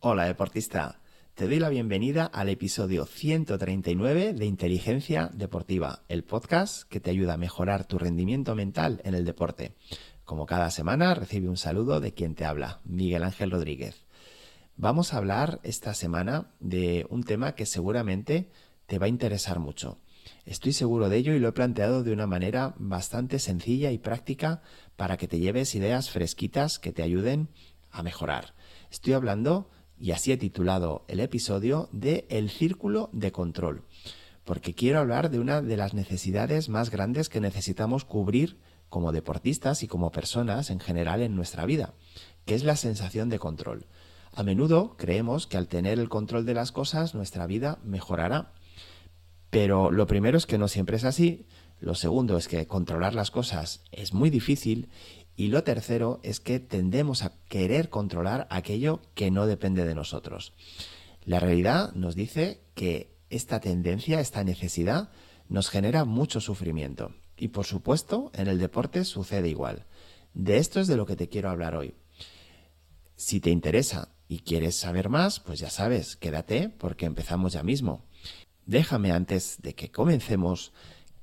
Hola deportista, te doy la bienvenida al episodio 139 de Inteligencia Deportiva, el podcast que te ayuda a mejorar tu rendimiento mental en el deporte. Como cada semana recibe un saludo de quien te habla, Miguel Ángel Rodríguez. Vamos a hablar esta semana de un tema que seguramente te va a interesar mucho. Estoy seguro de ello y lo he planteado de una manera bastante sencilla y práctica para que te lleves ideas fresquitas que te ayuden a mejorar. Estoy hablando, y así he titulado el episodio, de el círculo de control, porque quiero hablar de una de las necesidades más grandes que necesitamos cubrir como deportistas y como personas en general en nuestra vida, que es la sensación de control. A menudo creemos que al tener el control de las cosas nuestra vida mejorará pero lo primero es que no siempre es así, lo segundo es que controlar las cosas es muy difícil y lo tercero es que tendemos a querer controlar aquello que no depende de nosotros. La realidad nos dice que esta tendencia, esta necesidad, nos genera mucho sufrimiento. Y por supuesto, en el deporte sucede igual. De esto es de lo que te quiero hablar hoy. Si te interesa y quieres saber más, pues ya sabes, quédate porque empezamos ya mismo. Déjame antes de que comencemos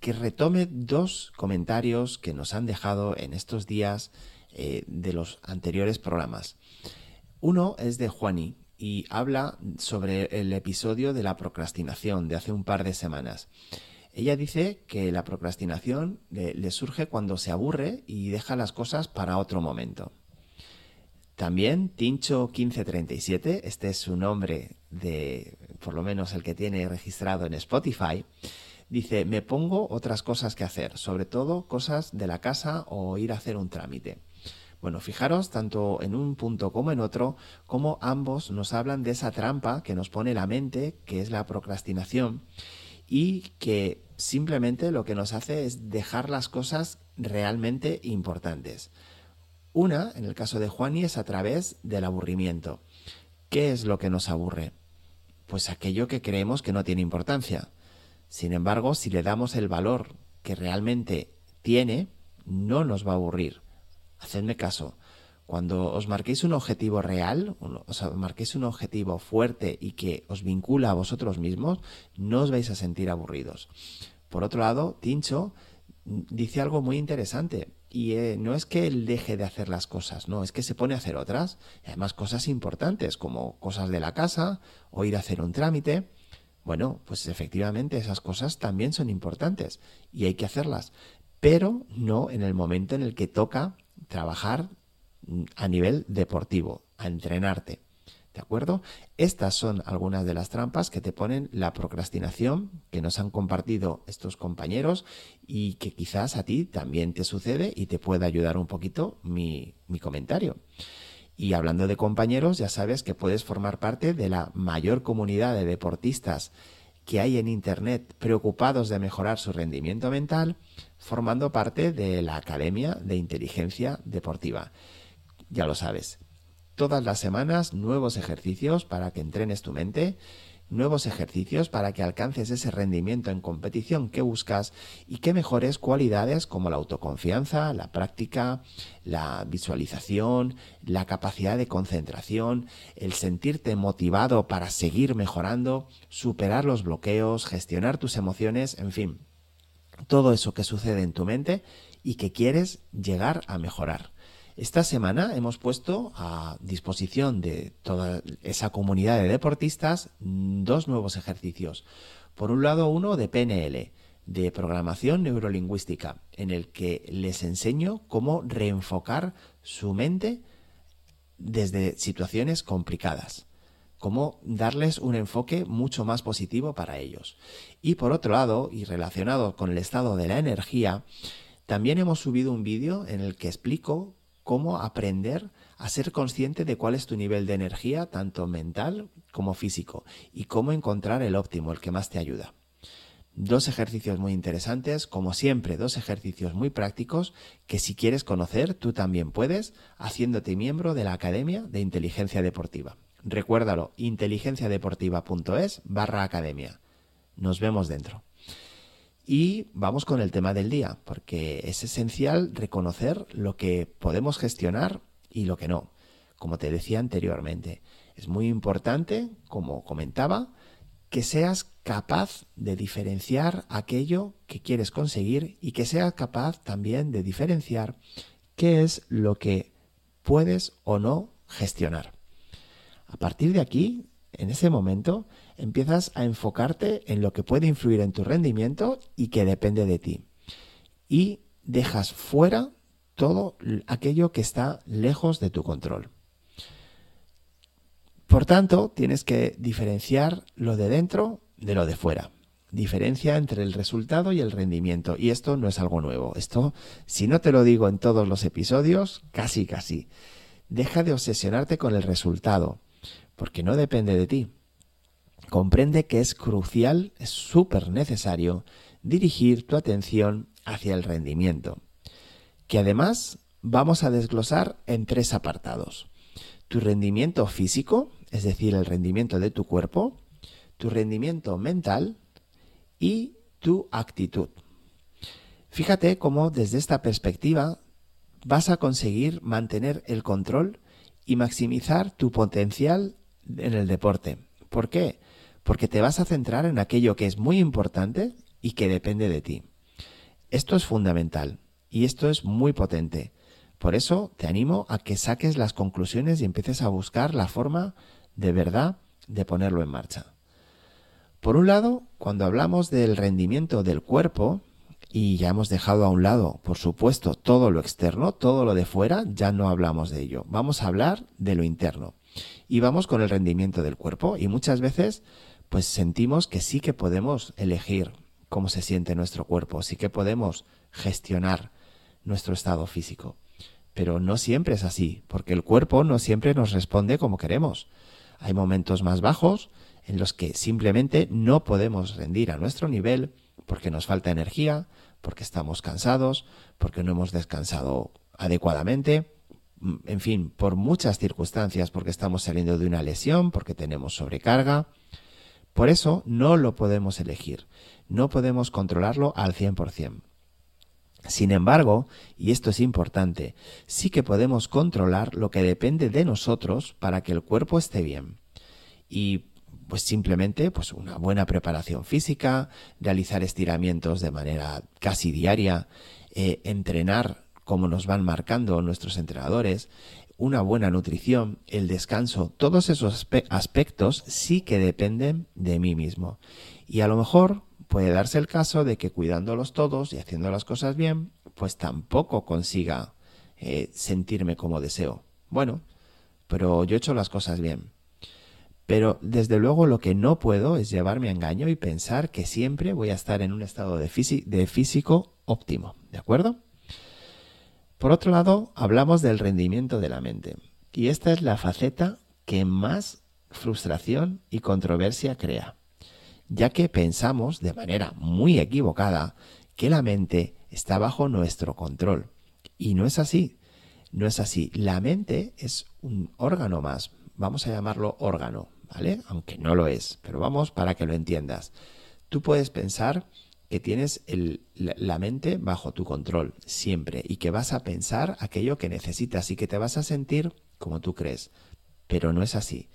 que retome dos comentarios que nos han dejado en estos días eh, de los anteriores programas. Uno es de Juani y habla sobre el episodio de la procrastinación de hace un par de semanas. Ella dice que la procrastinación le surge cuando se aburre y deja las cosas para otro momento. También Tincho1537, este es su nombre de, por lo menos el que tiene registrado en Spotify, dice, me pongo otras cosas que hacer, sobre todo cosas de la casa o ir a hacer un trámite. Bueno, fijaros tanto en un punto como en otro, como ambos nos hablan de esa trampa que nos pone la mente, que es la procrastinación, y que simplemente lo que nos hace es dejar las cosas realmente importantes. Una, en el caso de Juani, es a través del aburrimiento. ¿Qué es lo que nos aburre? Pues aquello que creemos que no tiene importancia. Sin embargo, si le damos el valor que realmente tiene, no nos va a aburrir. Hacedme caso. Cuando os marquéis un objetivo real, os marquéis un objetivo fuerte y que os vincula a vosotros mismos, no os vais a sentir aburridos. Por otro lado, Tincho dice algo muy interesante. Y eh, no es que él deje de hacer las cosas, no, es que se pone a hacer otras. además cosas importantes como cosas de la casa o ir a hacer un trámite. Bueno, pues efectivamente esas cosas también son importantes y hay que hacerlas, pero no en el momento en el que toca trabajar mm, a nivel deportivo, a entrenarte. ¿De acuerdo? Estas son algunas de las trampas que te ponen la procrastinación que nos han compartido estos compañeros y que quizás a ti también te sucede y te pueda ayudar un poquito mi, mi comentario. Y hablando de compañeros, ya sabes que puedes formar parte de la mayor comunidad de deportistas que hay en Internet preocupados de mejorar su rendimiento mental, formando parte de la Academia de Inteligencia Deportiva. Ya lo sabes, todas las semanas nuevos ejercicios para que entrenes tu mente, nuevos ejercicios para que alcances ese rendimiento en competición que buscas y que mejores cualidades como la autoconfianza, la práctica, la visualización, la capacidad de concentración, el sentirte motivado para seguir mejorando, superar los bloqueos, gestionar tus emociones, en fin, todo eso que sucede en tu mente y que quieres llegar a mejorar. Esta semana hemos puesto a disposición de toda esa comunidad de deportistas dos nuevos ejercicios. Por un lado, uno de PNL, de programación neurolingüística, en el que les enseño cómo reenfocar su mente desde situaciones complicadas cómo darles un enfoque mucho más positivo para ellos. Y por otro lado, y relacionado con el estado de la energía, también hemos subido un vídeo en el que explico cómo aprender a ser consciente de cuál es tu nivel de energía, tanto mental como físico, y cómo encontrar el óptimo, el que más te ayuda. Dos ejercicios muy interesantes, como siempre, dos ejercicios muy prácticos que si quieres conocer, tú también puedes, haciéndote miembro de la Academia de Inteligencia Deportiva. Recuérdalo, inteligenciadeportiva.es barra academia. Nos vemos dentro. Y vamos con el tema del día, porque es esencial reconocer lo que podemos gestionar y lo que no. Como te decía anteriormente, Es muy importante, como comentaba, que seas capaz de diferenciar aquello que quieres conseguir y que seas capaz también de diferenciar qué es lo que puedes o no gestionar. A partir de aquí, en ese momento, empiezas a enfocarte en lo que puede influir en tu rendimiento y que depende de ti. Y dejas fuera todo aquello que está lejos de tu control. Por tanto, tienes que diferenciar lo de dentro de lo de fuera. Diferencia entre el resultado y el rendimiento. Y esto no es algo nuevo. Esto, si no te lo digo en todos los episodios, casi casi. Deja de obsesionarte con el resultado, porque no depende de ti. Comprende que es crucial, es súper necesario, dirigir tu atención hacia el rendimiento, que además vamos a desglosar en tres apartados. Tu rendimiento físico, es decir, el rendimiento de tu cuerpo, tu rendimiento mental y tu actitud. Fíjate cómo desde esta perspectiva vas a conseguir mantener el control y maximizar tu potencial en el deporte. ¿Por qué? Porque te vas a centrar en aquello que es muy importante y que depende de ti. Esto es fundamental y esto es muy potente. Por eso te animo a que saques las conclusiones y empieces a buscar la forma de verdad de ponerlo en marcha. Por un lado, cuando hablamos del rendimiento del cuerpo, y ya hemos dejado a un lado, por supuesto, todo lo externo, todo lo de fuera, ya no hablamos de ello. Vamos a hablar de lo interno. Y vamos con el rendimiento del cuerpo. Y muchas veces, pues sentimos que sí que podemos elegir cómo se siente nuestro cuerpo, sí que podemos gestionar nuestro estado físico. Pero no siempre es así, porque el cuerpo no siempre nos responde como queremos. Hay momentos más bajos en los que simplemente no podemos rendir a nuestro nivel porque nos falta energía, porque estamos cansados, porque no hemos descansado adecuadamente, mm, en fin, por muchas circunstancias, porque estamos saliendo de una lesión, porque tenemos sobrecarga. Por eso no lo podemos elegir, no podemos controlarlo al 100%. Sin embargo, y esto es importante, sí que podemos controlar lo que depende de nosotros para que el cuerpo esté bien. Y pues simplemente pues una buena preparación física, realizar estiramientos de manera casi diaria, eh, entrenar como nos van marcando nuestros entrenadores, una buena nutrición, el descanso, todos esos aspectos sí que dependen de mí mismo. Y a lo mejor puede darse el caso de que cuidándolos todos y haciendo las cosas bien, pues tampoco consiga eh, sentirme como deseo. Bueno, pero yo he hecho las cosas bien. Pero desde luego lo que no puedo es llevarme a engaño y pensar que siempre voy a estar en un estado de, de físico óptimo. ¿De acuerdo? Por otro lado, hablamos del rendimiento de la mente. Y esta es la faceta que más frustración y controversia crea, ya que pensamos de manera muy equivocada que la mente está bajo nuestro control. Y no es así. No es así. La mente es un órgano más. Vamos a llamarlo órgano. ¿vale? Aunque no lo es, pero vamos para que lo entiendas. Tú puedes pensar que tienes la, mente bajo tu control siempre y que vas a pensar aquello que necesitas y que te vas a sentir como tú crees, pero no es así.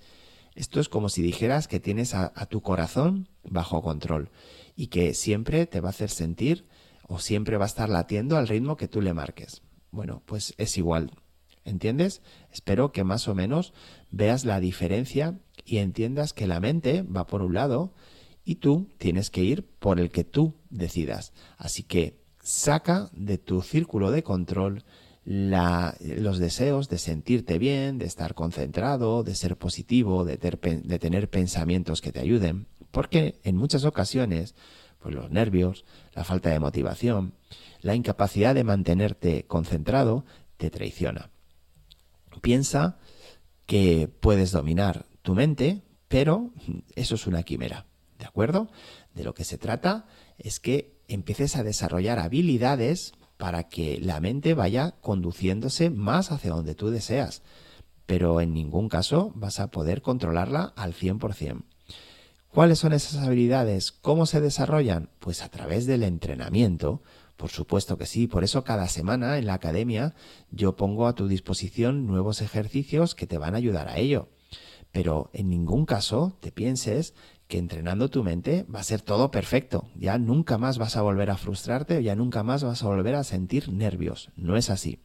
Esto es como si dijeras que tienes a, a tu corazón bajo control y que siempre te va a hacer sentir o siempre va a estar latiendo al ritmo que tú le marques. Bueno, pues es igual. ¿Entiendes? Espero que más o menos veas la diferencia y entiendas que la mente va por un lado y tú tienes que ir por el que tú decidas. Así que saca de tu círculo de control los deseos de sentirte bien, de estar concentrado, de ser positivo, de, de, tener pensamientos que te ayuden, porque en muchas ocasiones, pues los nervios, la falta de motivación, la incapacidad de mantenerte concentrado, te traiciona. Piensa que puedes dominar tu mente, pero eso es una quimera, ¿de acuerdo? De lo que se trata es que empieces a desarrollar habilidades para que la mente vaya conduciéndose más hacia donde tú deseas, pero en ningún caso vas a poder controlarla al 100%. ¿Cuáles son esas habilidades? ¿Cómo se desarrollan? Pues a través del entrenamiento, por supuesto que sí, por eso cada semana en la academia yo pongo a tu disposición nuevos ejercicios que te van a ayudar a ello. Pero en ningún caso te pienses que entrenando tu mente va a ser todo perfecto. Ya nunca más vas a volver a frustrarte, ya nunca más vas a volver a sentir nervios. No es así.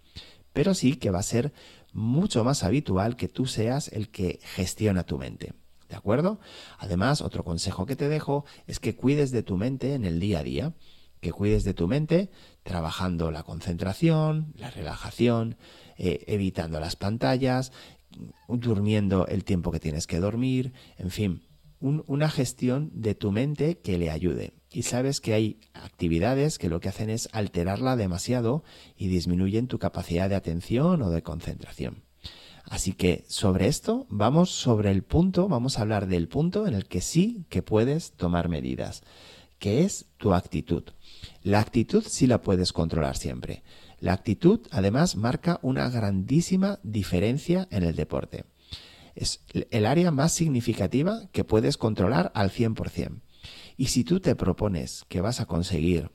Pero sí que va a ser mucho más habitual que tú seas el que gestiona tu mente. ¿De acuerdo? Además, otro consejo que te dejo es que cuides de tu mente en el día a día, que cuides de tu mente trabajando la concentración, la relajación, eh, evitando las pantallas, durmiendo el tiempo que tienes que dormir, en fin, una gestión de tu mente que le ayude. Y sabes que hay actividades que lo que hacen es alterarla demasiado y disminuyen tu capacidad de atención o de concentración. Así que sobre esto vamos sobre el punto, vamos a hablar del punto en el que sí que puedes tomar medidas, que es tu actitud. La actitud sí la puedes controlar siempre. La actitud además marca una grandísima diferencia en el deporte es el área más significativa que puedes controlar al 100%. Y si tú te propones que vas a conseguir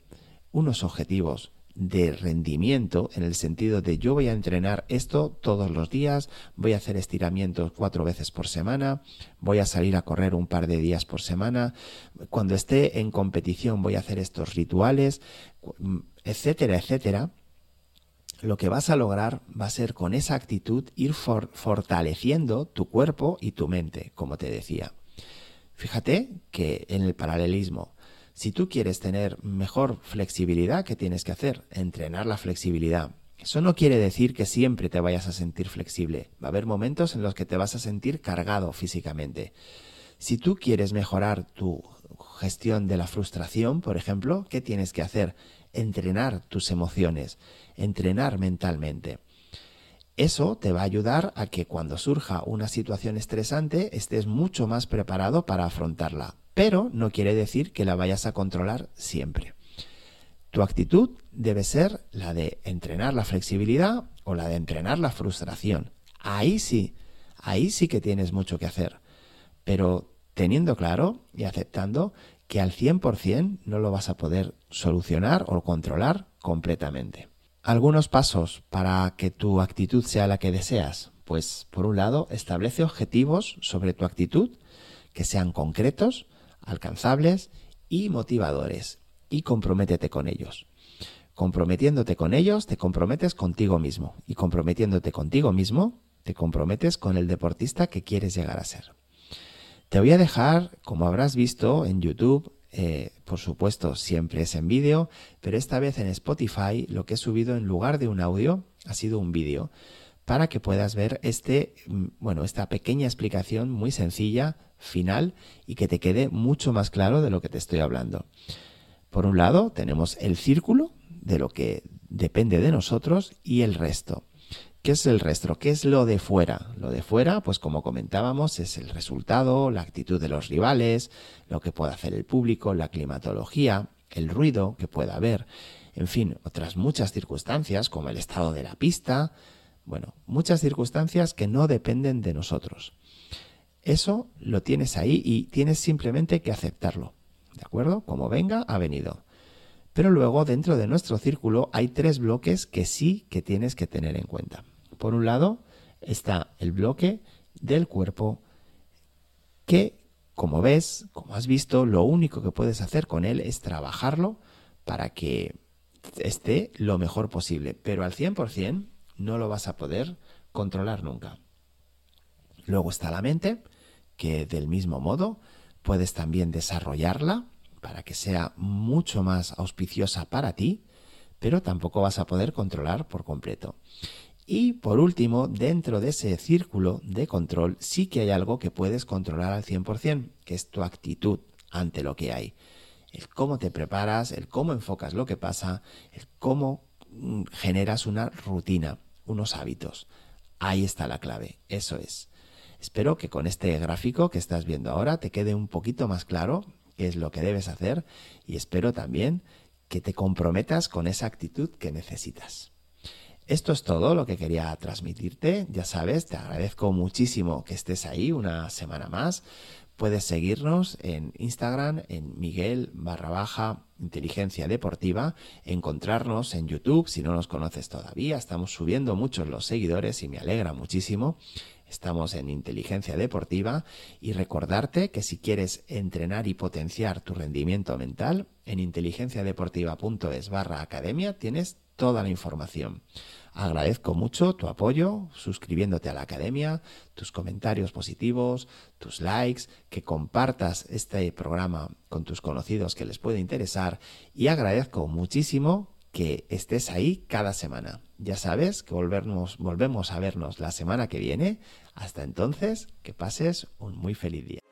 unos objetivos de rendimiento en el sentido de yo voy a entrenar esto todos los días, voy a hacer estiramientos cuatro veces por semana, voy a salir a correr un par de días por semana, cuando esté en competición voy a hacer estos rituales, etcétera, etcétera, lo que vas a lograr va a ser con esa actitud ir fortaleciendo tu cuerpo y tu mente, como te decía. Fíjate que en el paralelismo, si tú quieres tener mejor flexibilidad, ¿qué tienes que hacer? Entrenar la flexibilidad. Eso no quiere decir que siempre te vayas a sentir flexible. Va a haber momentos en los que te vas a sentir cargado físicamente. Si tú quieres mejorar tu gestión de la frustración, por ejemplo, ¿qué tienes que hacer? Entrenar tus emociones entrenar mentalmente. Eso te va a ayudar a que cuando surja una situación estresante estés mucho más preparado para afrontarla, pero no quiere decir que la vayas a controlar siempre. Tu actitud debe ser la de entrenar la flexibilidad o la de entrenar la frustración. Ahí sí, ahí sí que tienes mucho que hacer, pero teniendo claro y aceptando que al 100% no lo vas a poder solucionar o controlar completamente. Algunos pasos para que tu actitud sea la que deseas. Pues por un lado, establece objetivos sobre tu actitud que sean concretos, alcanzables y motivadores y comprométete con ellos. Comprometiéndote con ellos, te comprometes contigo mismo y comprometiéndote contigo mismo, te comprometes con el deportista que quieres llegar a ser. Te voy a dejar, como habrás visto en YouTube, eh, por supuesto, siempre es en vídeo, pero esta vez en Spotify lo que he subido en lugar de un audio ha sido un vídeo para que puedas ver este, mm, bueno, esta pequeña explicación muy sencilla, final y que te quede mucho más claro de lo que te estoy hablando. Por un lado, tenemos el círculo de lo que depende de nosotros y el resto. ¿Qué es el resto? ¿Qué es lo de fuera? Lo de fuera, pues como comentábamos, es el resultado, la actitud de los rivales, lo que puede hacer el público, la climatología, el ruido que pueda haber, en fin, otras muchas circunstancias como el estado de la pista, bueno, muchas circunstancias que no dependen de nosotros. Eso lo tienes ahí y tienes simplemente que aceptarlo, ¿de acuerdo? Como venga, ha venido. Pero luego dentro de nuestro círculo hay tres bloques que sí que tienes que tener en cuenta. Por un lado está el bloque del cuerpo que, como ves, como has visto, lo único que puedes hacer con él es trabajarlo para que esté lo mejor posible. Pero al 100% no lo vas a poder controlar nunca. Luego está la mente, que del mismo modo puedes también desarrollarla para que sea mucho más auspiciosa para ti, pero tampoco vas a poder controlar por completo. Y por último, dentro de ese círculo de control sí que hay algo que puedes controlar al 100%, que es tu actitud ante lo que hay. El cómo te preparas, el cómo enfocas lo que pasa, el cómo mm, generas una rutina, unos hábitos. Ahí está la clave, eso es. Espero que con este gráfico que estás viendo ahora te quede un poquito más claro qué es lo que debes hacer y espero también que te comprometas con esa actitud que necesitas. Esto es todo lo que quería transmitirte. Ya sabes, te agradezco muchísimo que estés ahí una semana más. Puedes seguirnos en Instagram, en Miguel barra baja inteligencia deportiva, encontrarnos en YouTube si no nos conoces todavía. Estamos subiendo muchos los seguidores y me alegra muchísimo. Estamos en Inteligencia Deportiva y recordarte que si quieres entrenar y potenciar tu rendimiento mental, en inteligenciadeportiva.es barra academia tienes toda la información. Agradezco mucho tu apoyo suscribiéndote a la academia, tus comentarios positivos, tus likes, que compartas este programa con tus conocidos que les puede interesar y agradezco muchísimo que estés ahí cada semana. Ya sabes que volvernos, volvemos a vernos la semana que viene. Hasta entonces, que pases un muy feliz día.